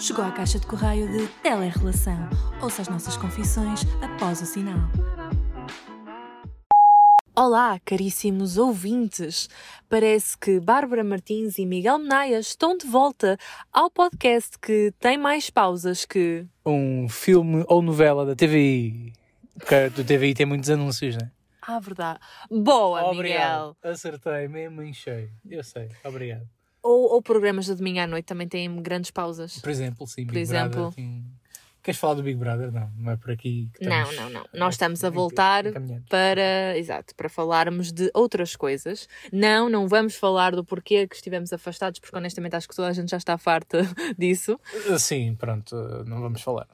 Chegou à caixa de correio de Telerrelação. Ouça as nossas confissões após o sinal. Olá, caríssimos ouvintes! Parece que Bárbara Martins e Miguel Menaia estão de volta ao podcast que tem mais pausas que. Um filme ou novela da TVI. Porque do TVI tem muitos anúncios, né? Ah, verdade. Boa, Obrigado. Miguel! Acertei, mesmo em cheio. Eu sei, obrigado. Ou, ou programas de domingo à noite também têm grandes pausas. Por exemplo, sim, Por exemplo? Tem- Queres falar do Big Brother? Não, não é por aqui que Não, estamos. não, não. Nós estamos a voltar para, exato, para falarmos de outras coisas. Não, não vamos falar do porquê que estivemos afastados, porque honestamente acho que toda a gente já está farta disso. Ah, Sim, pronto, ah, não vamos falar.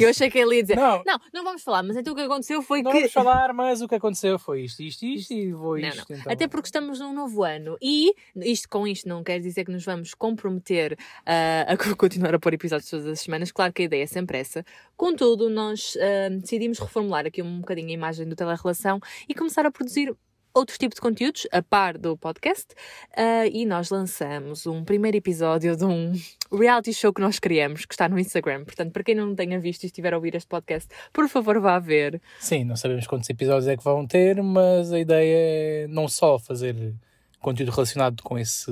Eu achei que ele ia dizer, Não. não, não vamos falar, mas então o que aconteceu foi Não que... vamos falar, mas o que aconteceu foi isto, isto, isto e vou Não, isto. não. Então. Até porque estamos num novo ano e isto com isto não quer dizer que nos vamos comprometer ah, a continuar a pôr episódios todas as semanas. Claro que a ideia é sempre essa. Contudo, nós ah, decidimos reformular aqui um bocadinho a imagem do Telerrelação e começar a produzir outros tipos de conteúdos, a par do podcast, ah, e nós lançamos um primeiro episódio de um reality show que nós criamos, que está no Instagram. Portanto, para quem não tenha visto e estiver a ouvir este podcast, por favor, vá ver. Sim, não sabemos quantos episódios é que vão ter, mas a ideia é não só fazer conteúdo relacionado com esse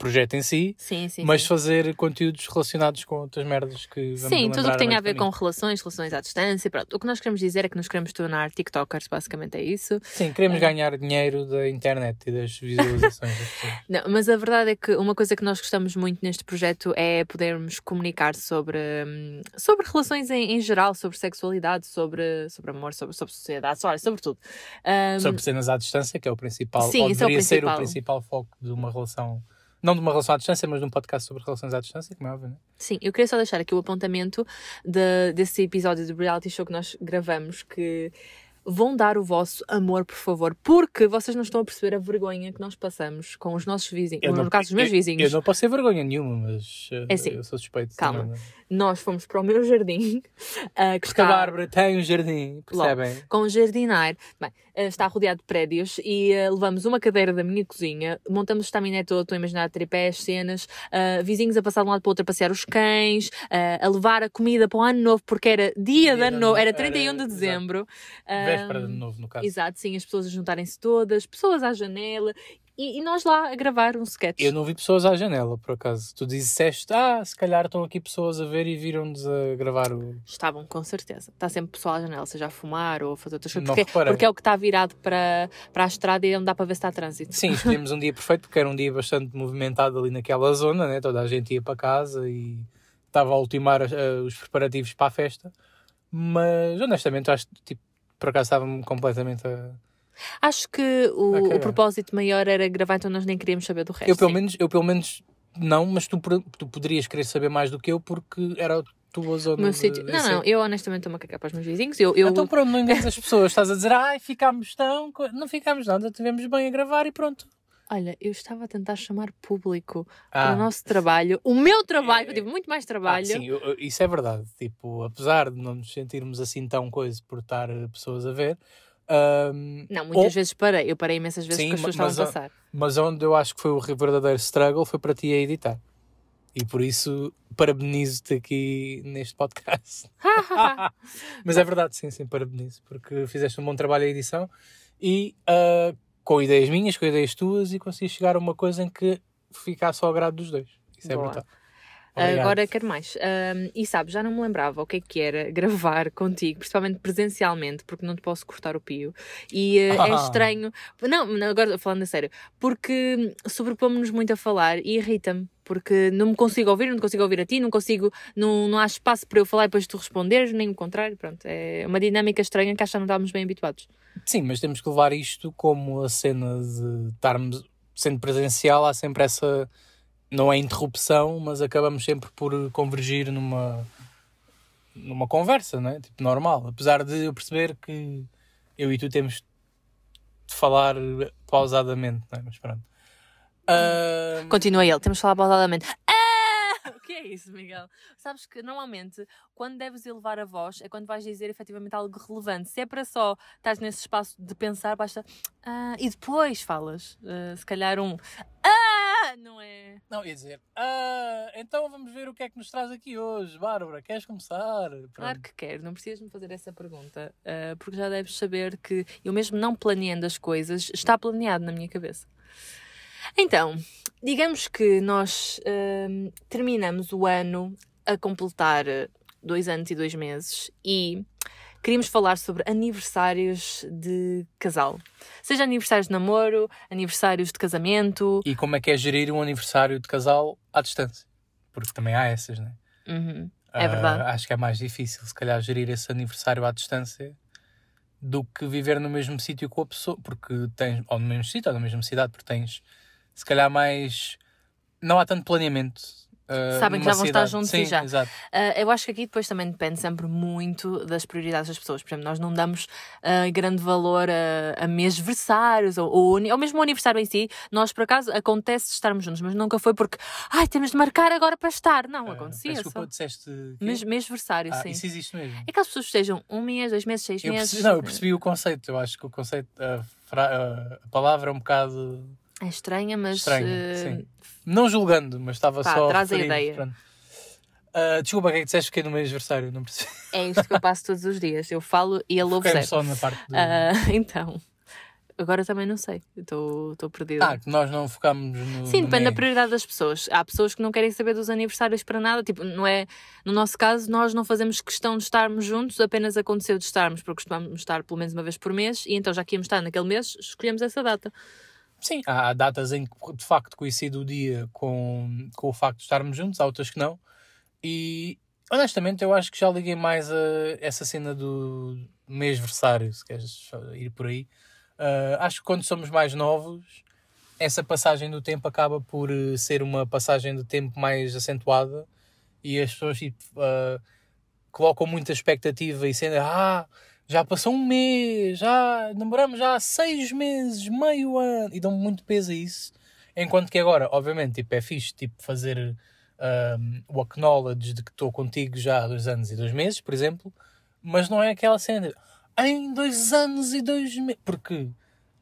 projeto em si, Sim, sim. mas sim. fazer conteúdos relacionados com outras merdas que vamos Sim, tudo o que tem a ver com relações, relações à distância. Pronto. O que nós queremos dizer é que nos queremos tornar TikTokers, basicamente é isso. Sim, queremos ganhar dinheiro da internet e das visualizações. Não, mas a verdade é que uma coisa que nós gostamos muito neste projeto é podermos comunicar sobre, hum, sobre relações em, em geral, sobre sexualidade, sobre, sobre amor, sobre, sobre sociedade, sobre, sobre tudo. Hum, Sobre cenas à distância, que é o principal, Sim, ou isso é o deveria ser o principal. principal foco de uma relação, não de uma relação à distância, mas de um podcast sobre relações à distância, como é óbvio, né? Sim, eu queria só deixar aqui o apontamento de- desse episódio do reality show que nós gravamos que vão dar o vosso amor, por favor, porque vocês não estão a perceber a vergonha que nós passamos com os nossos vizinhos, Eu no não- caso dos meus eu- vizinhos. Eu não posso ter vergonha nenhuma, mas uh, É assim, eu sou suspeito. calma. também, né? Nós fomos para o meu jardim, ah, que Porque está a Bárbara tem um jardim, percebem? com jardinar, bem, ah, está rodeado de prédios e ah, levamos uma cadeira da minha cozinha, montamos o estaminé todo, estou a imaginar tripés, cenas, ah, vizinhos a passar de um lado para o outro a passear os cães, ah, a levar a comida para o ano novo, porque era dia, de ano novo, era 31 de exato. dezembro. Véspera de novo, no caso. Exato, sim, as pessoas a juntarem-se todas, pessoas à janela e, e nós lá a gravar um sketch. Eu não vi pessoas à janela, por acaso. Tu disseste, ah, se calhar estão aqui pessoas a ver e viram-nos a gravar o. Estavam, com certeza. Está sempre pessoal à janela, seja a fumar ou a fazer outras coisas. Porque, reparei. porque é o que está virado para, para a estrada e não dá para ver se está trânsito. Sim, escolhemos um dia perfeito porque era um dia bastante movimentado ali naquela zona, né? toda a gente ia para casa e estava a ultimar eh, os preparativos para a festa. Mas honestamente, acho que tipo, por acaso estava-me completamente a. Acho que o, o é. propósito maior era gravar, então nós nem queríamos saber do resto. Eu pelo, sim. menos, eu pelo menos não, mas tu, tu poderias querer saber mais do que eu porque era tua zona. O meu sítio. Não, não, eu honestamente estou-me a cagar para os meus vizinhos. Eu, eu, Então pronto, não enganes as pessoas. Estás a dizer, ai, ficámos tão. co-". Não ficámos nada, estivemos bem a gravar e pronto. Olha, eu estava a tentar chamar público Ah. para o nosso trabalho. O meu trabalho, que eu tive muito mais Ah, trabalho. sim, eu- isso é verdade. Tipo, apesar de não nos sentirmos assim tão coisa por estar eh, pessoas a ver, ahm, Não, muitas ou- vezes parei. Eu parei imensas vezes Sim, porque as pessoas estavam a passar. mas onde eu acho que foi o verdadeiro struggle foi para ti a editar. E por isso parabenizo-te aqui neste podcast. Mas é verdade, sim, sim, parabenizo, porque fizeste um bom trabalho a edição e ah, com ideias minhas, com ideias tuas, e consegui chegar a uma coisa em que ficasse ao agrado dos dois. Isso é Boa. brutal. Obrigado. Agora quero mais. Ahm, e sabes, já não me lembrava o que é que era gravar contigo, principalmente presencialmente, porque não te posso cortar o pio. E é Ah. estranho. Não, agora falando a sério, porque sobrepomos-nos muito a falar e irrita-me. Porque não me consigo ouvir, não consigo ouvir a ti, não consigo, não, não há espaço para eu falar e depois tu responderes, nem o contrário. Pronto, é uma dinâmica estranha que acho que já não estávamos bem habituados. Sim, mas temos que levar isto como a cena de estarmos sendo presencial, há sempre essa. Não é interrupção, mas acabamos sempre por convergir numa. numa conversa, não é? Tipo, normal. Apesar de eu perceber que eu e tu temos de falar pausadamente, não é? Mas pronto. Ah, Continua ele, temos de falar pausadamente. Ah! O que é isso, Miguel? Sabes que normalmente quando deves elevar a voz é quando vais dizer efetivamente algo relevante. Se é para só estás nesse espaço de pensar, basta. Ah, e depois falas. Ah, se calhar um. Ah! Não é? Não, ia dizer, ah, então vamos ver o que é que nos traz aqui hoje. Bárbara, queres começar? Claro Pronto. que quero, não precisas me fazer essa pergunta, ah, porque já deves saber que eu mesmo não planeando as coisas, está planeado na minha cabeça. Então, digamos que nós ah, terminamos o ano a completar dois anos e dois meses e queríamos falar sobre aniversários de casal. Seja aniversários de namoro, aniversários de casamento. E como é que é gerir um aniversário de casal à distância? Porque também há essas, né? Uhum, é Ah, verdade. acho que é mais difícil, se calhar, gerir esse aniversário à distância do que viver no mesmo sítio com a pessoa, porque tens, ou no mesmo sítio, ou na mesma cidade, porque tens, se calhar, mais. Não há tanto planeamento. Ah, Sabem que já vão estar cidade. juntos Sim, e já. Exato. Ah, eu acho que aqui depois também depende sempre muito das prioridades das pessoas. Por exemplo, nós não damos ah, grande valor a, a mêsversários ou, ou, ou mesmo o aniversário em si. Nós, por acaso, acontece estarmos juntos, mas nunca foi porque, ai, temos de marcar agora para estar. Não, Ah, acontecia peço só. Desculpa, disseste. quê? Mês, mêsversário, ah, sim. isso existe mesmo. É que as pessoas estejam um mês, dois meses, seis Eu meses. percebi, não, eu percebi o conceito. Eu acho que o conceito, a, a palavra é um bocado É estranha, mas. estranha. sim. Não julgando, mas estava Pá, só. traz a ideia. pronto. Ah, desculpa, o que é que disseste que é no meu aniversário? Não percebi. é isto que eu passo todos os dias. Eu falo e ele ouve só na parte do... Ah, então. Agora também não sei. Estou perdida. Ah, que nós não focámos no. Sim, depende da prioridade das pessoas. Há pessoas que não querem saber dos aniversários para nada. Tipo, não é. No nosso caso, nós não fazemos questão de estarmos juntos, apenas aconteceu de estarmos, porque costumamos estar pelo menos uma vez por mês, e então já que íamos estar naquele mês, escolhemos essa data. Sim, há datas em que de facto coincide o dia com, com o facto de estarmos juntos, há outras que não. E honestamente eu acho que já liguei mais a essa cena do mês-versário, se queres ir por aí. Ah, acho que quando somos mais novos, essa passagem do tempo acaba por eh, ser uma passagem de tempo mais acentuada e as pessoas tipo, ah, colocam muita expectativa e sendo ah, já passou um mês, já namoramos já há seis meses, meio ano, e dão muito peso a isso. Enquanto que agora, obviamente, tipo, é fixe tipo, fazer ahm, o acknowledge de que estou contigo já há dois anos e dois meses, por exemplo, mas não é aquela cena de, em dois anos e dois meses. Porque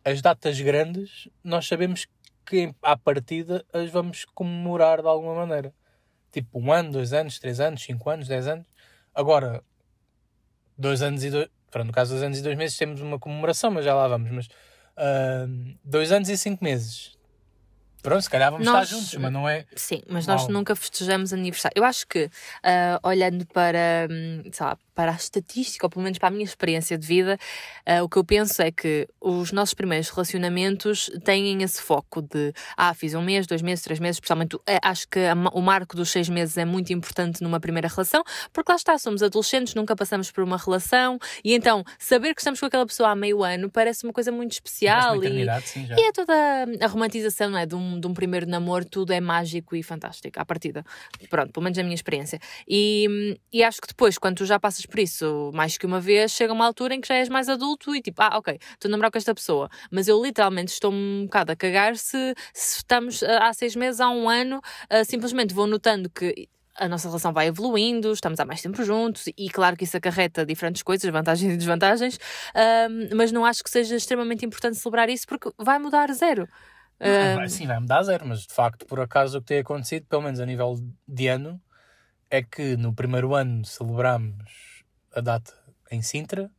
as datas grandes, nós sabemos que à partida as vamos comemorar de alguma maneira. Tipo, um ano, dois anos, três anos, cinco anos, dez anos. Agora, dois anos e dois. Pronto, no caso, dois anos e dois meses temos uma comemoração, mas já lá vamos. Mas ahm, dois anos e cinco meses. Pronto, se calhar vamos Nós- estar juntos, mas não é. Sim, mas nós nunca festejamos aniversário. Eu acho que, ah, olhando para, hum, sei lá, para a estatística, ou pelo menos para a minha experiência de vida, ah, o que eu penso é que os nossos primeiros relacionamentos têm esse foco de, ah, fiz um mês, dois meses, três meses, especialmente, eh, acho que a o marco dos seis meses é muito importante numa primeira relação, porque lá está, somos adolescentes, nunca passamos por uma relação, e então, saber que estamos com aquela pessoa há meio ano parece uma coisa muito especial e, sim, e é toda a romantização não é? de, um, de um primeiro namoro, tudo é mágico e fantástico à partida. Pronto, pelo menos na minha experiência. E, e acho que depois, quando tu já passas por isso mais que uma vez, chega uma altura em que já és mais adulto e tipo, ah, ok, estou a namorar com esta pessoa, mas eu literalmente estou um bocado a cagar se, se estamos ah, há seis meses, há um ano, ah, simplesmente vou notando que. A nossa relação vai evoluindo, estamos há mais tempo juntos, e claro que isso acarreta diferentes coisas, vantagens e desvantagens, mas não acho que seja extremamente importante celebrar isso porque vai mudar zero. Ah, vai- Sim, vai-me dar zero, mas de facto, por acaso, o que tem acontecido, pelo menos a nível de ano, é que no primeiro ano celebramos a data em Sintra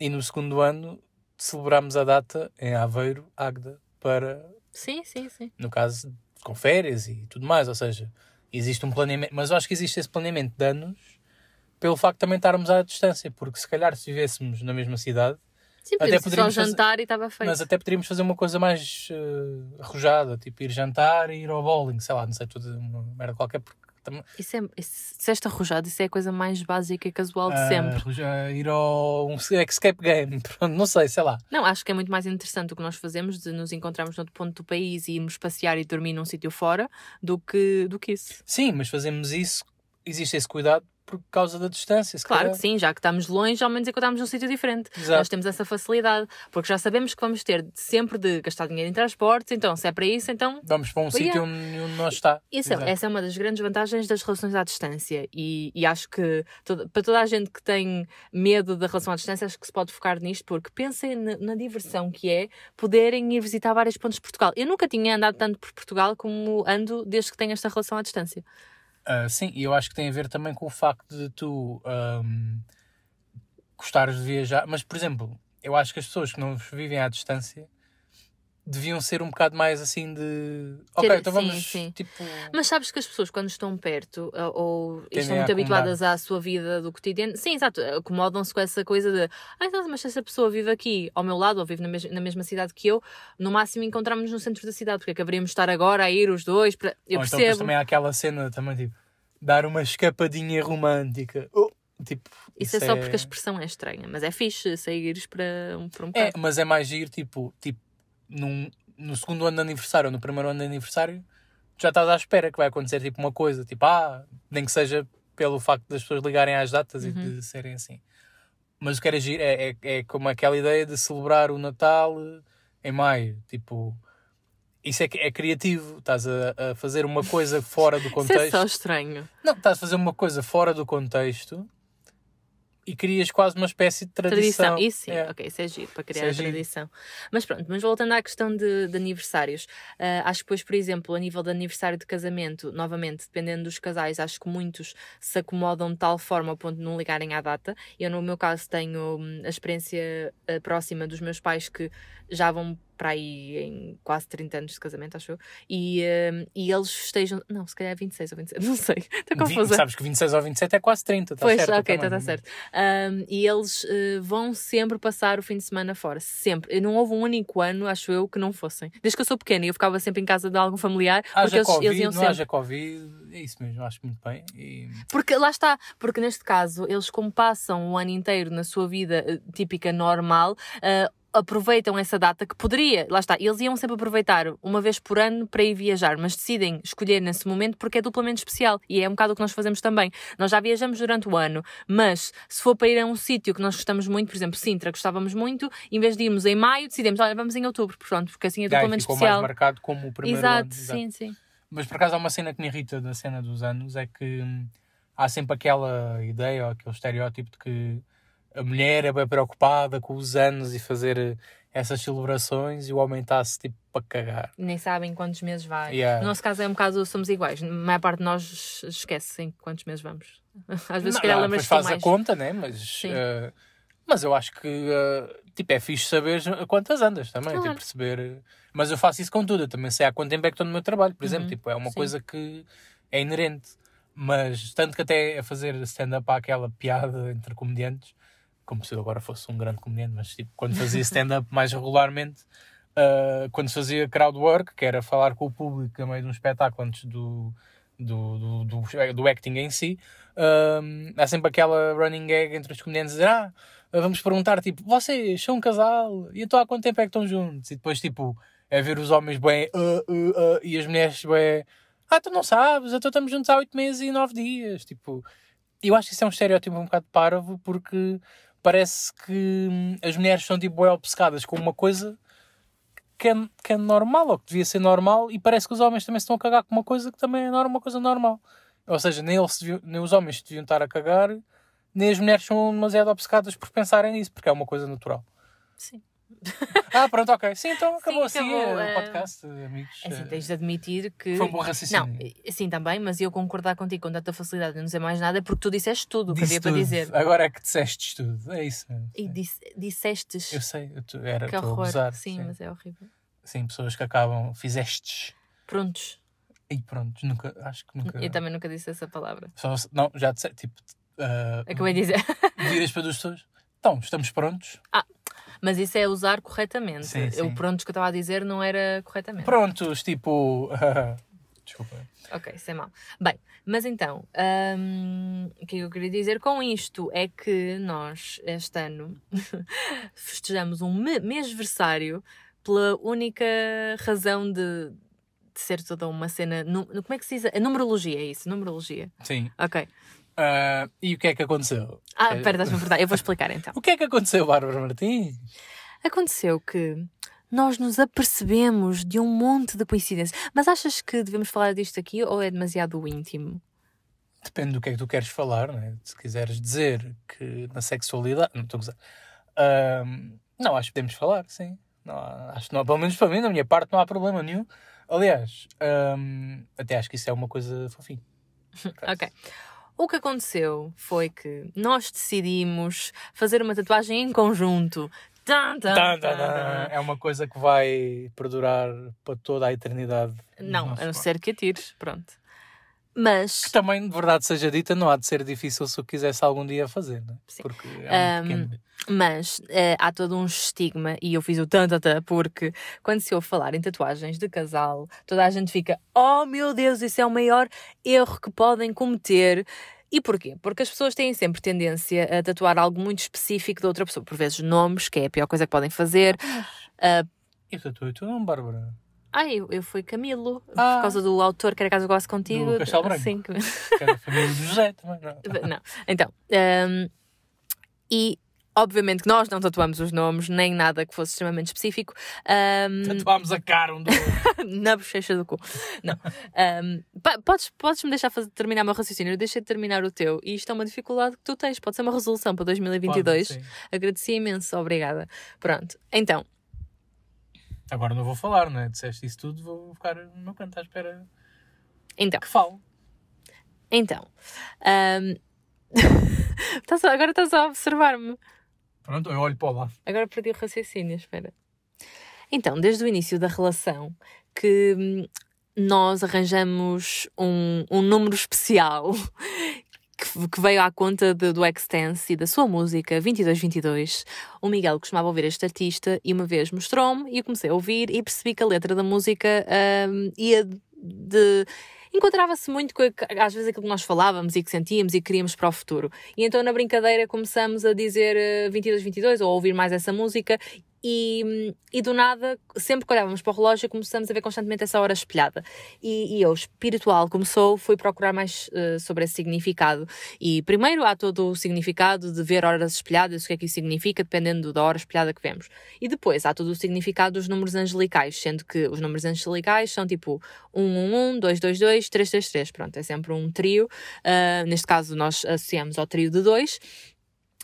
e no segundo ano celebramos a data em Aveiro, Águeda, para, Sim, sim, sim. no caso, com férias e tudo mais. Ou seja, existe um planeamento, mas eu acho que existe esse planeamento de anos pelo facto de também estarmos à distância, porque se calhar se vivêssemos na mesma cidade, Sim, Até ser só poderíamos fazer- jantar e estava feito. Mas até poderíamos fazer uma coisa mais eh, arrojada, tipo ir jantar e ir ao bowling, sei lá, não sei, tudo uma merda qualquer, porque também. Isso é, isso, se esta arrojado, isso é a coisa mais básica e casual de ah, sempre. ir ao um escape game, pronto, não sei, sei lá. Não, acho que é muito mais interessante o que nós fazemos de nos encontrarmos noutro ponto do país e irmos passear e dormir num sítio fora do que, do que isso. Sim, mas fazemos isso, existe esse cuidado por causa da distância. Claro calhar. que sim, já que estamos longe, ao menos encontramos num sítio diferente. Exato. Nós temos essa facilidade, porque já sabemos que vamos ter sempre de gastar dinheiro em transportes, então se é para isso, então Vamos para um é. sítio onde nós está. Isso, é- Exato. essa é uma das grandes vantagens das relações à distância e, e acho que toda- para toda a gente que tem medo da relação à distância, acho que se pode focar nisto, porque pensem na, na diversão que é poderem ir visitar vários pontos de Portugal. Eu nunca tinha andado tanto por Portugal como ando desde que tenho esta relação à distância. Ah, sim, e eu acho que tem a ver também com o facto de tu ahm, gostares de viajar. Mas, por exemplo, eu acho que as pessoas que não vivem à distância deviam ser um bocado mais assim de. Ok, então sim, vamos. sim. Tipo. Mas sabes que as pessoas, quando estão perto ou Tendem estão muito habituadas à sua vida do cotidiano, sim, exato, acomodam-se com essa coisa de ah, então, mas se essa pessoa vive aqui ao meu lado ou vive na, mes- na mesma cidade que eu, no máximo encontramos-nos no centro da cidade, porque é que haveríamos de estar agora a ir os dois para. Eu ou então depois percebo. também há aquela cena também, tipo, dar uma escapadinha romântica. Oh, tipo, Isso, é só porque a expressão é estranha, mas é fixe saíres para um, para um É, bocado. mas é mais giro, tipo, tipo num, no segundo ano de aniversário ou no primeiro ano de aniversário, já estás à espera que vai acontecer tipo uma coisa, tipo, ah, nem que seja pelo facto das pessoas ligarem às datas Uhum. e de serem assim. Mas o que era giro é, é, é como aquela ideia de celebrar o Natal em maio, tipo, isso é, que- é criativo, estás a, a fazer uma coisa fora do Isso é contexto. só estranho. Não, estás a fazer uma coisa fora do contexto e crias quase uma espécie de tradição. Tradição. Isso sim, É. ok, isso é giro para criar Isso é a tradição. Mas pronto, mas voltando à questão de, de aniversários, ah, acho que depois, por exemplo, a nível de aniversário de casamento, novamente, dependendo dos casais, acho que muitos se acomodam de tal forma ao ponto de não ligarem à data. Eu, no meu caso, tenho hum, a experiência ah, próxima dos meus pais que já vão para aí em quase 30 anos de casamento, acho eu, e, hum, e eles festejam, não, se calhar é 26 ou 27, não sei, estou confusa. Sabes que 26 ou 27 é quase 30, está Pois, certo? ok, também. está certo. Um, e eles uh, vão sempre passar o fim de semana fora. Sempre. Não houve um único ano, acho eu, que não fossem. Desde que eu sou pequena e eu ficava sempre em casa de algum familiar, porque Haja eles, Covid, eles iam não sempre. haja Covid, é isso mesmo, acho muito bem. E... Porque lá está, porque neste caso, eles como passam o ano inteiro na sua vida eh, típica normal, eh, aproveitam essa data que poderia, lá está, eles iam sempre aproveitar uma vez por ano para ir viajar, mas decidem escolher nesse momento porque é duplamente especial e é um bocado o que nós fazemos também. Nós já viajamos durante o ano, mas se for para ir a um sítio que nós gostamos muito, por exemplo, Sintra, gostávamos muito, em vez de irmos em maio, decidimos, olha, vamos em outubro, pronto, porque assim é duplamente ficou especial. mais marcado como o primeiro Exato, ano. sim, sim. Mas por acaso há uma cena que me irrita da cena dos anos, é que hum, há sempre aquela ideia ou aquele estereótipo de que a mulher é bem preocupada com os anos e fazer eh, essas celebrações e o homem está-se tipo para cagar. Nem sabem quantos meses vai. Yeah. No nosso caso é um bocado, somos iguais. A maior parte de nós esquece em quantos meses vamos. Às vezes, se calhar, depois faz mais. a conta, né? Mas, eh, mas eu acho que eh, tipo, é fixe saber a quantas andas também, Claro. tipo, perceber. Mas eu faço isso com tudo, eu também sei há quanto tempo é que estou no meu trabalho, por exemplo, Uhum, tipo, é uma sim. coisa que é inerente. Mas tanto que até a fazer stand-up há aquela piada entre comediantes, como se eu agora fosse um grande comediante, mas tipo, quando fazia stand-up mais regularmente, eh, quando fazia crowd work, que era falar com o público a meio de um espetáculo antes do, do, do, do, do acting em si, hum, há sempre aquela running gag entre os comediantes dizer, ah, vamos perguntar, tipo, vocês são um casal? E então há quanto tempo é que estão juntos? E depois, tipo, é ver os homens bem, "Ah, ah, ah", e as mulheres bem, ah, tu não sabes, então estamos juntos há oito meses e nove dias, tipo... Eu acho que isso é um estereótipo um bocado parvo, porque parece que hum, as mulheres são, tipo, bem obcecadas com uma coisa que é, que é normal, ou que devia ser normal, e parece que os homens também se estão a cagar com uma coisa que também é uma coisa normal. Ou seja, nem, eles nem os homens se deviam estar a cagar, nem as mulheres são demasiado obcecadas por pensarem nisso, porque é uma coisa natural. Sim. Ah, pronto, ok. Sim, então acabou Sim, assim acabou, eh, é. o podcast, amigos. É assim, Eh, tens de admitir que. Foi um bom raciocínio. Não, assim também, mas eu concordar contigo com tanta facilidade de não dizer mais nada é porque tu disseste tudo o que havia para dizer. Agora é que disseste tudo. É isso mesmo. E Sim. disse, dissestes. Eu sei, eu tô- era, que horror. abusar. sim, mas é horrível. Sim, pessoas que acabam, fizestes. Prontos. E pronto, nunca, acho que nunca. Eu também nunca disse essa palavra. Só- não, já disse, tipo, uh, Acabei de dizer. viras para duas pessoas. Então, estamos prontos? Mas isso é usar corretamente. Sim, sim. O prontos que eu estava a dizer não era corretamente. Prontos, tipo. Desculpa. Ok, sem mal. Bem, mas então, hum, o que eu queria dizer com isto é que nós, este ano, festejamos um mêsversário pela única razão de, de ser toda uma cena. Como é que se diz? A numerologia, é isso? Numerologia. Sim. Ok. Ah, e o que é que aconteceu? Ah, pera, a perguntar. Eu vou explicar então. O que é que aconteceu, Bárbara Martins? Aconteceu que nós nos apercebemos de um monte de coincidências. Mas achas que devemos falar disto aqui ou é demasiado íntimo? Depende do que é que tu queres falar, né? Se quiseres dizer que na sexualidade. Não estou a gozar. Não, acho que podemos falar, sim. Não, acho que não, pelo menos para mim, da minha parte, não há problema nenhum. Aliás, ahm, até acho que isso é uma coisa fofinha. Ok. O que aconteceu foi que nós decidimos fazer uma tatuagem em conjunto. Tan, tan, Tan, tan. É uma coisa que vai perdurar para toda a eternidade. Não, a não ser que atires, pronto. Mas Que também, de verdade seja dita, não há de ser difícil se eu quisesse algum dia fazer, né? Sim. Porque é Ahm, pequeno. Mas eh, há todo um estigma, e eu fiz o tantata porque quando se ouve falar em tatuagens de casal, toda a gente fica: Oh meu Deus, isso é o maior erro que podem cometer. E porquê? Porque as pessoas têm sempre tendência a tatuar algo muito específico de outra pessoa, por vezes nomes, que é a pior coisa que podem fazer. Eu tatuei o teu nome, Bárbara. Ah, eu, eu fui Camilo, Ah. por causa do autor que era caso eu gosto contigo. Do Castelo Branco. Sim, que- é da família do José também, não? Não. Então, hum, e obviamente que nós não tatuamos os nomes, nem nada que fosse extremamente específico. hum, Tatuámos a cara um do outro. na bochecha do cu. Não. Hum, pa- podes, podes-me deixar fazer, terminar o meu raciocínio? Eu deixei de terminar o teu. E isto é uma dificuldade que tu tens. Pode ser uma resolução para 2022. Pode, sim. Agradeci imenso, obrigada. Pronto. Então, Agora não vou falar, não é? Disseste isso tudo, vou ficar no meu canto à espera então, que falo. então. estás a- agora estás a observar-me. Pronto, eu olho para lá. Agora perdi o raciocínio, espera. Então, desde o início da relação, que hum, nós arranjamos um, um número especial que, que veio à conta de- do Extense e da sua música 2222. O Miguel costumava ouvir este artista e uma vez mostrou-me e eu comecei a ouvir e percebi que a letra da música hum, ia de. Encontrava-se muito com às vezes aquilo que nós falávamos e que sentíamos e queríamos para o futuro. E então na brincadeira começamos a dizer eh, 2222 ou a ouvir mais essa música e, e do nada, sempre que olhávamos para o relógio, começamos a ver constantemente essa hora espelhada. E, e eu, espiritual, começou, fui procurar mais eh, sobre esse significado. E primeiro há todo o significado de ver horas espelhadas, o que é que isso significa, dependendo da hora espelhada que vemos. E depois há todo o significado dos números angelicais, sendo que os números angelicais são tipo 111, 222, 333. Pronto, é sempre um trio. Ah, neste caso, nós associamos ao trio de dois.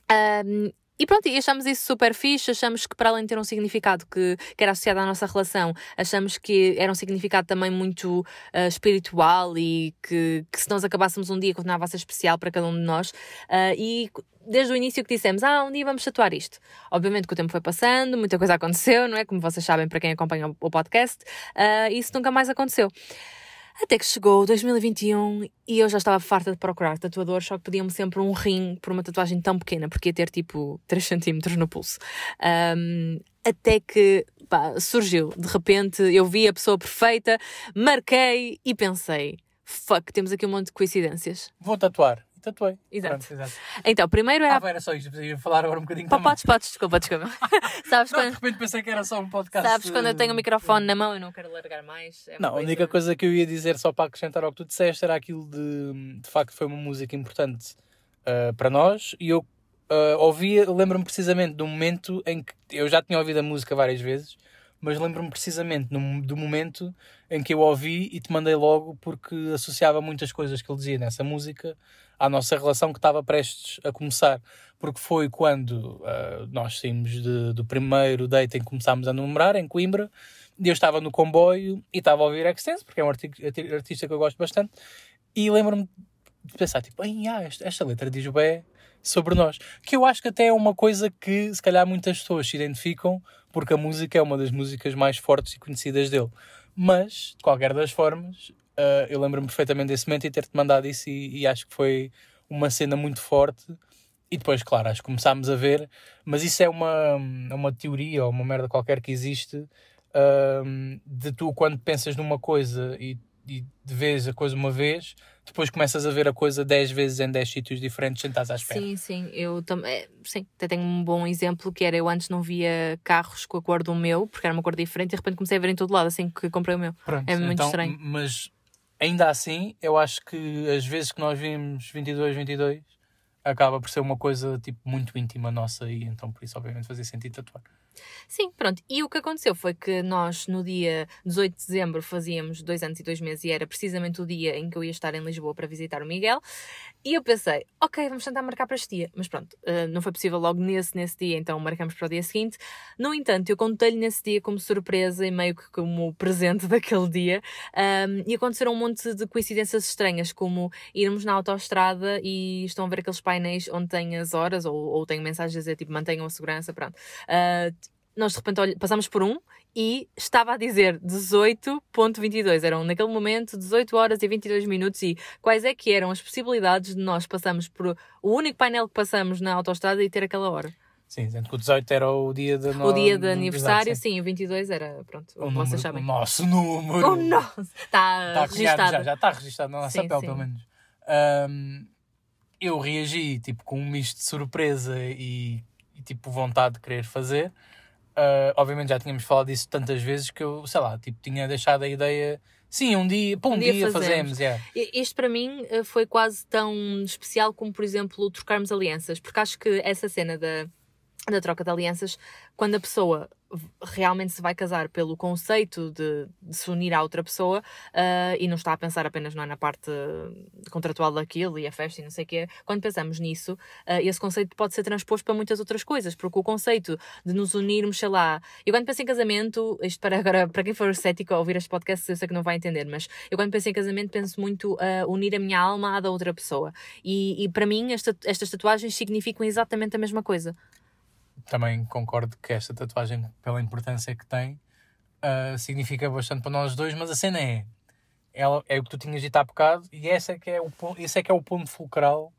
Ahm, e pronto, e achamos isso super fixe, achamos que para além de ter um significado que, que era associado à nossa relação, achamos que era um significado também muito ah, espiritual e que, que se nós acabássemos um dia continuava a ser especial para cada um de nós. Ah, e desde o início que dissemos, ah, um dia vamos tatuar isto. Obviamente que o tempo foi passando, muita coisa aconteceu, não é? Como vocês sabem, para quem acompanha o- podcast, ah, isso nunca mais aconteceu. Até que chegou 2021 e eu já estava farta de procurar tatuadores, só que pediam-me sempre um rim por uma tatuagem tão pequena, porque ia ter tipo 3 centímetros no pulso. Ahm, até que pá, surgiu, de repente eu vi a pessoa perfeita, marquei e pensei: fuck, temos aqui um monte de coincidências. Vou tatuar. Tatuei. Exato. Pronto, exato. então, primeiro era. Ah, era só isto. Eu ia falar agora um bocadinho Pá, também. podes, podes, desculpa, desculpa. sabes, Não, de quando, repente pensei que era só um podcast. sabes quando eu tenho o microfone na mão e não quero largar mais? É Não, a única coisa que eu ia dizer só para acrescentar ao que tu disseste era aquilo de de facto foi uma música importante ah, para nós e eu ah, ouvia, lembro-me precisamente do momento em que eu já tinha ouvido a música várias vezes, mas lembro-me precisamente no- do momento em que eu ouvi e te mandei logo porque associava muitas coisas que ele dizia nessa música à nossa relação que estava prestes a começar, porque foi quando ah, nós saímos de- do primeiro date em que começámos a namorar em Coimbra e eu estava no comboio e estava a ouvir Extense, porque é um arti- arti- artista que eu gosto bastante, e lembro-me de pensar, tipo, "Ai, ah, esta, esta letra diz bem sobre nós. Que eu acho que até é uma coisa que, se calhar, muitas pessoas se identificam, porque a música é uma das músicas mais fortes e conhecidas dele. Mas, de qualquer das formas, ah, eu lembro-me perfeitamente desse momento e ter-te mandado isso, e, e acho que foi uma cena muito forte. E depois, claro, acho que começámos a ver, mas isso é uma, é uma teoria ou uma merda qualquer que existe hum, de tu quando pensas numa coisa e, e de vês a coisa uma vez, depois começas a ver a coisa 10 vezes em 10 sítios diferentes estás à espera. Sim, sim, eu também, sim, até tenho um bom exemplo que era eu antes não via carros com a cor do meu, porque era uma cor diferente e de repente comecei a ver em todo lado assim que comprei o meu. Pronto, É muito então, estranho. Mas ainda assim, eu acho que as vezes que nós vimos 22, 22 acaba por ser uma coisa tipo muito íntima nossa e então por isso obviamente fazia sentido tatuar. Sim, pronto. E o que aconteceu foi que nós, no dia 18 de dezembro, fazíamos dois anos e dois meses e era precisamente o dia em que eu ia estar em Lisboa para visitar o Miguel. E eu pensei, ok, vamos tentar marcar para este dia. Mas pronto, uh, não foi possível logo nesse, nesse dia, então marcamos para o dia seguinte. No entanto, eu contei-lhe nesse dia como surpresa e meio que como presente daquele dia. Um, e aconteceram um monte de coincidências estranhas, como irmos na autoestrada e estão a ver aqueles painéis onde tem as horas ou, ou tem mensagens a dizer tipo mantenham a segurança, pronto. Uh, nós de repente passamos por um e estava a dizer 18.22. Eram naquele momento 18 horas e 22 minutos. E quais é que eram as possibilidades de nós passarmos por o único painel que passamos na autoestrada e ter aquela hora? Sim, sendo que o 18 era o dia de O dia de aniversário, sim, o 22 era, pronto, O, vocês número, sabem. o nosso número. Oh, nossa! Está cunhado registado. já, já está registado na nossa Sim, pele, sim. pelo menos. Ahm, eu reagi tipo com um misto de surpresa e, e, tipo vontade de querer fazer. Ah, obviamente já tínhamos falado disso tantas vezes que eu, sei lá, tipo, tinha deixado a ideia. Sim, um dia, pô, um, Um dia dia, fazemos. fazemos, yeah. E- Isto para mim eh, foi quase tão especial como, por exemplo, trocarmos alianças, porque acho que essa cena da, da troca de alianças, quando a pessoa realmente se vai casar pelo conceito de, de se unir à outra pessoa ah, e não está a pensar apenas não é, na parte contratual daquilo e a festa e não sei o quê, quando pensamos nisso, ah, esse conceito pode ser transposto para muitas outras coisas, porque o conceito de nos unirmos, sei lá, eu quando penso em casamento, isto para agora, para quem for cético a ouvir este podcast, eu sei que não vai entender, mas eu quando penso em casamento penso muito a unir a minha alma à da outra pessoa. E, e para mim esta, estas tatuagens significam exatamente a mesma coisa. Também concordo que esta tatuagem, pela importância que tem, ah, significa bastante para nós dois, mas a cena é. Ela, é o que tu tinhas dito há bocado, e esse é que é o, esse é, que é o ponto fulcral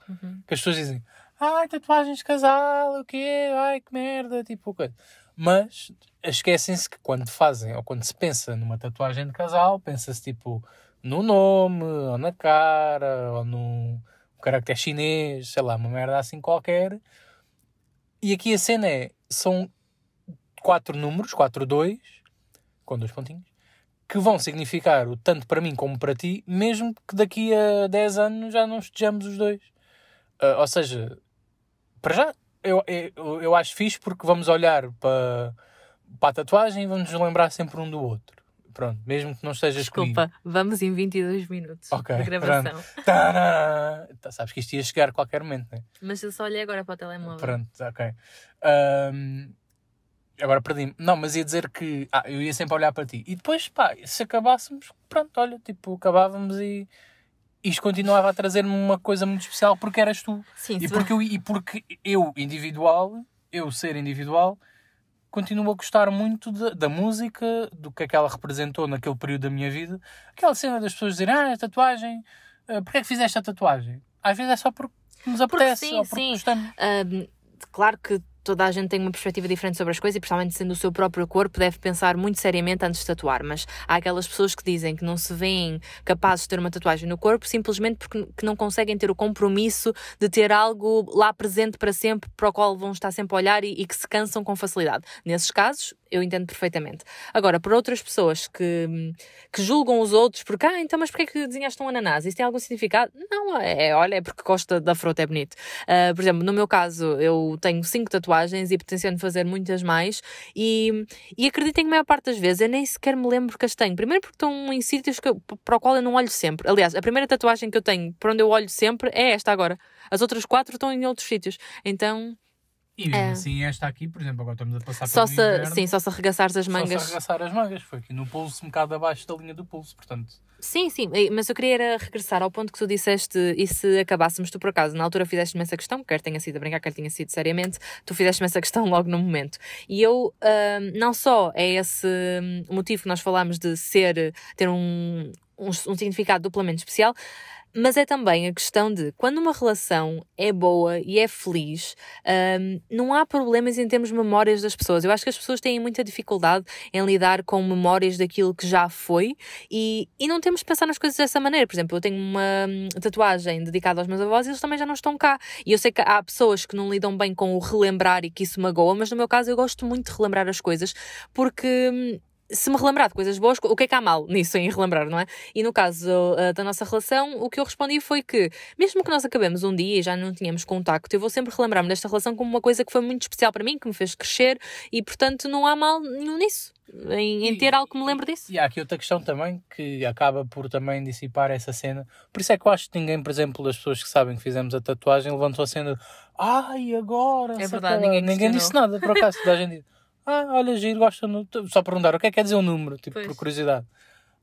que as pessoas dizem: Ai, tatuagens de casal, o quê? Ai, que merda, tipo, coisa. Mas esquecem-se que quando fazem, ou quando se pensa numa tatuagem de casal, pensa-se tipo no nome, ou na cara, ou num caractere chinês, sei lá, uma merda assim qualquer. E aqui a cena é: são quatro números, quatro dois, com dois pontinhos, que vão significar o tanto para mim como para ti, mesmo que daqui a 10 anos já não estejamos os dois. Ah, ou seja, para já, eu, eu, eu acho fixe porque vamos olhar para, para a tatuagem e vamos nos lembrar sempre um do outro. Pronto, mesmo que não estejas comigo. Desculpa, vamos em 22 minutos Ok, de gravação. Tá, sabes que isto ia chegar a qualquer momento, não é? Mas eu só olhei agora para o telemóvel. Pronto, ok. Ahm, agora perdi-me. Não, mas ia dizer que ah, eu ia sempre olhar para ti. E depois, pá, se acabássemos, pronto, olha, tipo, acabávamos e isto continuava a trazer-me uma coisa muito especial porque eras tu. Sim, E porque eu, e porque eu individual, eu ser individual, continuo a gostar muito da, da música, do que é que ela representou naquele período da minha vida. Aquela cena das pessoas dizerem, ah, a tatuagem, ah, porquê é que fizeste a tatuagem? Às vezes é só porque nos apetece, sim, ou porque sim. gostamos. Ahm, claro que toda a gente tem uma perspectiva diferente sobre as coisas e, principalmente sendo o seu próprio corpo, deve pensar muito seriamente antes de tatuar. Mas há aquelas pessoas que dizem que não se veem capazes de ter uma tatuagem no corpo simplesmente porque que não conseguem ter o compromisso de ter algo lá presente para sempre, para o qual vão estar sempre a olhar e, e que se cansam com facilidade. Nesses casos, eu entendo perfeitamente. Agora, para outras pessoas que, que julgam os outros porque, ah, então, mas porquê é que desenhaste um ananás? Isso tem algum significado? Não, é, olha, é porque gosta da fruta, é bonito. Uh, por exemplo, no meu caso, eu tenho cinco tatuagens e potenciando fazer muitas mais e, e acreditem que a maior parte das vezes eu nem sequer me lembro que as tenho. Primeiro porque estão em sítios que para o qual eu não olho sempre. Aliás, a primeira tatuagem que eu tenho para onde eu olho sempre é esta agora. As outras quatro estão em outros sítios. Então, E mesmo É. assim, esta aqui, por exemplo, agora estamos a passar só se, inverno, sim, só se arregaçares as só mangas. se arregaçar as mangas. Foi aqui no pulso, um bocado abaixo da linha do pulso, portanto... Sim, sim, mas eu queria regressar ao ponto que tu disseste, e se acabássemos tu por acaso, na altura fizeste-me essa questão, quer tenha sido a brincar, quer tenha sido seriamente, tu fizeste-me essa questão logo no momento. E eu, ahm, não só é esse hum, motivo que nós falámos de ser, ter um, um, um significado duplamente especial, mas é também a questão de quando uma relação é boa e é feliz, hum, não há problemas em termos de memórias das pessoas. Eu acho que as pessoas têm muita dificuldade em lidar com memórias daquilo que já foi e, e não temos de pensar nas coisas dessa maneira. Por exemplo, eu tenho uma hum, tatuagem dedicada aos meus avós e eles também já não estão cá. E eu sei que há pessoas que não lidam bem com o relembrar e que isso magoa, mas no meu caso eu gosto muito de relembrar as coisas porque. Se me relembrar de coisas boas, o que é que há mal nisso em relembrar, não é? E no caso uh, da nossa relação, o que eu respondi foi que, mesmo que nós acabemos um dia e já não tínhamos contacto, eu vou sempre relembrar-me desta relação como uma coisa que foi muito especial para mim, que me fez crescer e, portanto, não há mal nenhum nisso. Em, em ter algo que me lembre disso. E há aqui outra questão também que acaba por também dissipar essa cena. Por isso é que eu acho que ninguém, por exemplo, das pessoas que sabem que fizemos a tatuagem levantou a cena. Ai, agora? É verdade, lá." ninguém ninguém disse nada, por acaso. Toda a gente ah, olha, giro, gosta. No... Só perguntar o que é que quer dizer o número, tipo, Pois. por curiosidade.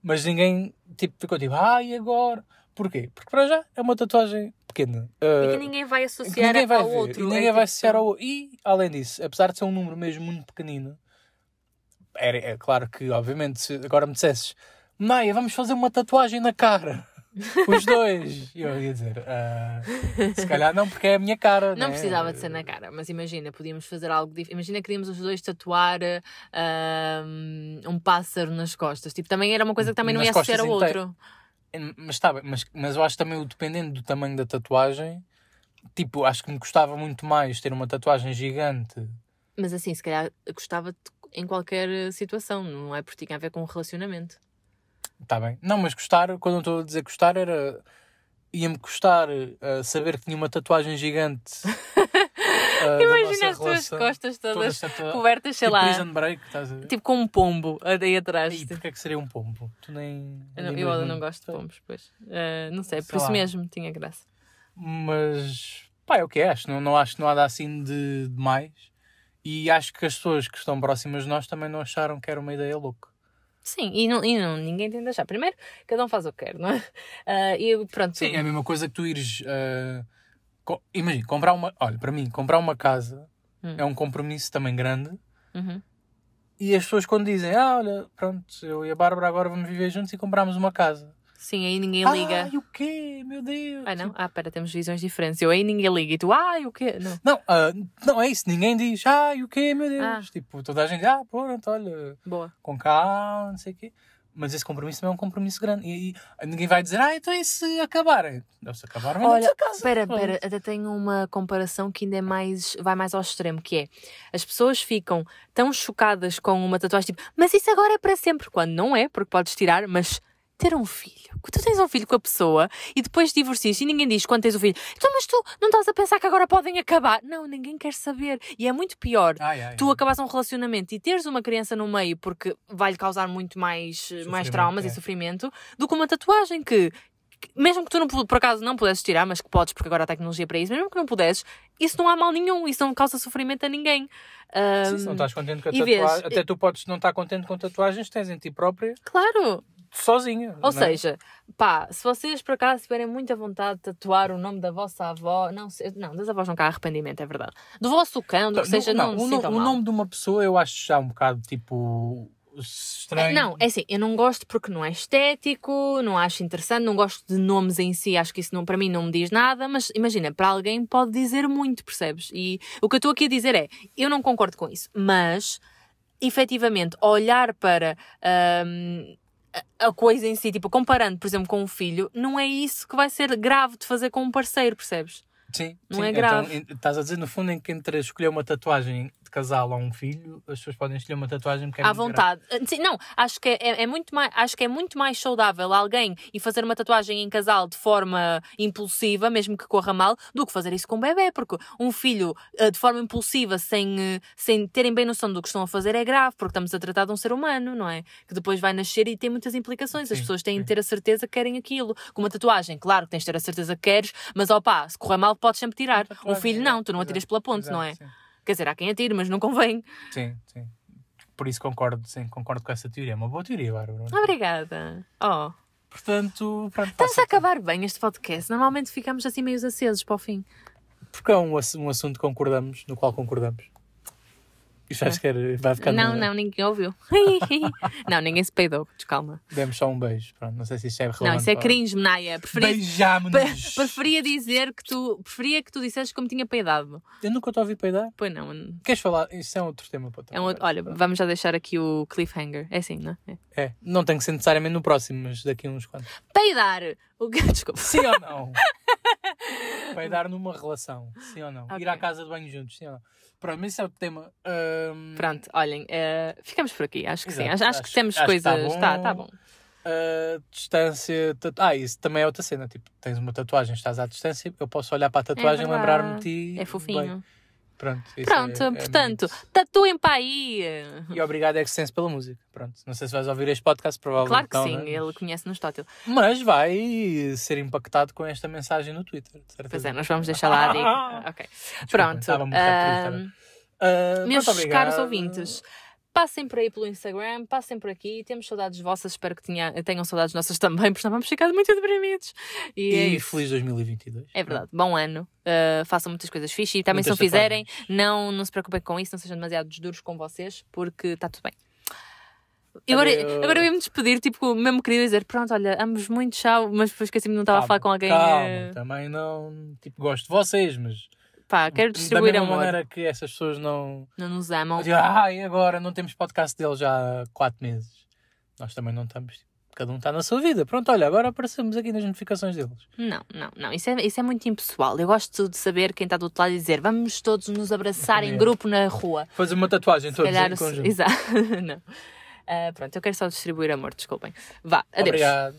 Mas ninguém tipo, ficou tipo, ai, agora? Porquê? Porque para já é uma tatuagem pequena. E Ah, que ninguém vai associar ninguém vai ao ver, outro. E é ninguém tipo vai associar só- ao outro. E, além disso, apesar de ser um número mesmo muito pequenino, era, é claro que, obviamente, se agora me dissesses, Naya, vamos fazer uma tatuagem na cara. Os dois. E eu ia dizer, "Ah, se calhar não, porque é a minha cara. Não né? precisava de ser na cara, mas imagina, podíamos fazer algo diferente. Imagina que queríamos os dois tatuar ahm, um pássaro nas costas. Tipo, também era uma coisa que também não Nas ia associar ao costas outro. Mas está bem, mas, mas eu acho também, o- dependendo do tamanho da tatuagem, tipo, acho que me custava muito mais ter uma tatuagem gigante. Mas assim, se calhar gostava em qualquer situação, não é porque tinha a ver com um relacionamento. Está bem. Não, mas gostar, quando eu estou a dizer gostar, era. ia-me custar uh, saber que tinha uma tatuagem gigante. uh, Imagina as tuas relação. costas todas cobertas, sei tipo lá, Break, tipo com um pombo aí atrás. E porquê é que seria um pombo? Tu nem. Eu, não, nem eu mesmo- não gosto de pombos, pois. Eh, não sei, por Sei isso lá. mesmo tinha graça. Mas. pá, é o que é. Acho, não, não acho não nada assim de, de mais. E acho que as pessoas que estão próximas de nós também não acharam que era uma ideia louca. Sim, e, não, e não, ninguém tem de achar. Primeiro, cada um faz o que quer, não é? Ah, e pronto. Sim, é a mesma coisa que tu ires. uh, co- Imagina, comprar uma. Olha, para mim, comprar uma casa Hum. é um compromisso também grande. Uhum. E as pessoas quando dizem, ah, olha, pronto, eu e a Bárbara agora vamos viver juntos e compramos uma casa. Sim, aí ninguém liga. Ai, o quê? Meu Deus. Ai não? Ah, pera, temos visões diferentes. Eu aí ninguém liga e tu, ai, o quê? Não. Não, ah, não é isso. Ninguém diz, ai, o quê? Meu Deus. Ah. Tipo, toda a gente, ah, pronto, olha, Boa. com calma, não sei o quê. Mas esse compromisso também é um compromisso grande. E, e ninguém vai dizer, ah, então e se acabarem? Não, se acabar, Olha, casa. espera, espera, até tenho uma comparação que ainda é mais, vai mais ao extremo, que é, as pessoas ficam tão chocadas com uma tatuagem, tipo, mas isso agora é para sempre, quando não é, porque podes tirar, mas ter um filho, tu tens um filho com a pessoa e depois divorcias e ninguém diz quando tens o filho, então mas tu não estás a pensar que agora podem acabar? Não, ninguém quer saber, e é muito pior Ai, ai, tu ai. acabas um relacionamento e teres uma criança no meio porque vai-lhe causar muito mais, mais Sofrimento, traumas é. e sofrimento do que uma tatuagem que, mesmo que tu não, por acaso não pudesses tirar, mas que podes porque agora há tecnologia para isso, mesmo que não pudesses, isso não há mal nenhum, isso não causa sofrimento a ninguém. Sim, se não estás contente com a e vês- tatuagem, até tu podes não estar contente com tatuagens, tens em ti própria, Claro, sozinha. ou não é? seja, pá, se vocês por acaso tiverem muita vontade de tatuar o nome da vossa avó, não, se- não das avós não cá há arrependimento, é verdade. Do vosso cão, do que seja, não, o, no- sintam o mal. nome de uma pessoa eu acho já um bocado tipo estranho. Não, é assim, eu não gosto porque não é estético, não acho interessante, não gosto de nomes em si, acho que isso não, para mim não me diz nada, mas imagina, para alguém pode dizer muito, percebes? E o que eu estou aqui a dizer é, eu não concordo com isso, mas efetivamente olhar para hum, a- coisa em si, tipo, comparando, por exemplo, com um filho, não é isso que vai ser grave de fazer com um parceiro, percebes? Sim, Não sim. é grave. Então, en- estás a dizer, no fundo, em que entre escolher uma tatuagem casal ou um filho, as pessoas podem escolher uma tatuagem porque é à vontade. Sim, não, acho que é, é muito mais, acho que é muito mais saudável alguém e fazer uma tatuagem em casal de forma impulsiva, mesmo que corra mal, do que fazer isso com um bebê, porque um filho eh, de forma impulsiva, sem, eh, sem terem bem noção do que estão a fazer, é grave, porque estamos a tratar de um ser humano, não é? Que depois vai nascer e tem muitas implicações. As Sim, pessoas têm de sim. ter a certeza que querem aquilo. Com uma tatuagem, claro que tens de ter a certeza que queres, mas opá, se correr mal, podes sempre tirar. Um filho exato, não, tu não atiras exato, pela ponte, não é? exato, Quer dizer, há quem atire, mas não convém. Sim, sim. Por isso concordo, sim, concordo com essa teoria. É uma boa teoria, Bárbara. Obrigada. Oh. Portanto, pronto, Estamos a acabar bem este podcast. Normalmente ficamos assim meio acesos para o fim. Porque é um, um assunto que concordamos, no qual concordamos. Isto acho que era- vai ficar não, no- não, ninguém ouviu. não, ninguém se peidou. Descalma. Demos só um beijo. Pronto, não sei se isto é relevante. Não, isso é cringe, Menaya. Preferia, Beijámonos! pre- preferia dizer que tu. Preferia que tu dissesses como tinha peidado. Eu nunca te ouvi peidar. Pois não. Queres falar? Isso é outro tema para É um outro- olha, vamos já deixar aqui o cliffhanger. É assim, não é? É, não tem que ser necessariamente no próximo, mas daqui a uns quantos. Peidar! O que... Desculpa. Sim ou não? Peidar numa relação, sim ou não? Ok. Ir à casa de banho juntos, sim ou não? Pronto, mas isso é o tema. Ahm, Pronto, olhem, eh, ficamos por aqui. Acho que sim. Exato. Acho, acho que temos acho que tá coisas. bom. Tá, tá bom. a distância. tatu- Ah, isso também é outra cena. Tipo, tens uma tatuagem, estás à distância, eu posso olhar para a tatuagem e verdade. lembrar-me de ti. É fofinho. Bem, pronto, isso Pronto, é- é portanto, bonito. tatuem para aí. E obrigado, Excense, pela música. Pronto, não sei se vais ouvir este podcast, provavelmente. Claro que não, sim, né? ele conhece-nos tótil. Mas vai ser impactado com esta mensagem no Twitter. certeza. Pois é, nós vamos deixar lá a dica. Ok. Pronto. estava muito rápido por ahm, Ah, meus pronto, caros ouvintes, passem por aí pelo Instagram, passem por aqui. Temos saudades vossas, espero que tenha- tenham saudades nossas também, porque senão vamos ficar muito deprimidos. E, é E isso. feliz 2022. É verdade, bom ano. Uh, façam muitas coisas fixe e também se não Muitas fizerem, não, não se preocupem com isso, não sejam demasiado duros com vocês, porque está tudo bem. E agora, agora eu ia me despedir, tipo, mesmo queria dizer, pronto, olha, ambos muito tchau, mas depois esqueci-me não estava a falar com alguém. Calma, eh, também não. Tipo, gosto de vocês, mas. Pá, quero da distribuir mesma amor. maneira que essas pessoas não. Não nos amam. Digo, ah, e agora não temos podcast dele já há 4 meses. Nós também não estamos. tipo, Cada um está na sua vida. Pronto, olha, agora aparecemos aqui nas notificações deles. Não, não, não. Isso é, isso é muito impessoal. Eu gosto de saber quem está do outro lado e dizer vamos todos nos abraçar em grupo na rua. Fazer uma tatuagem Se todos calhar, em conjunto. exato. não. Ah, pronto, eu quero só distribuir amor, desculpem. Vá, adeus. Obrigado.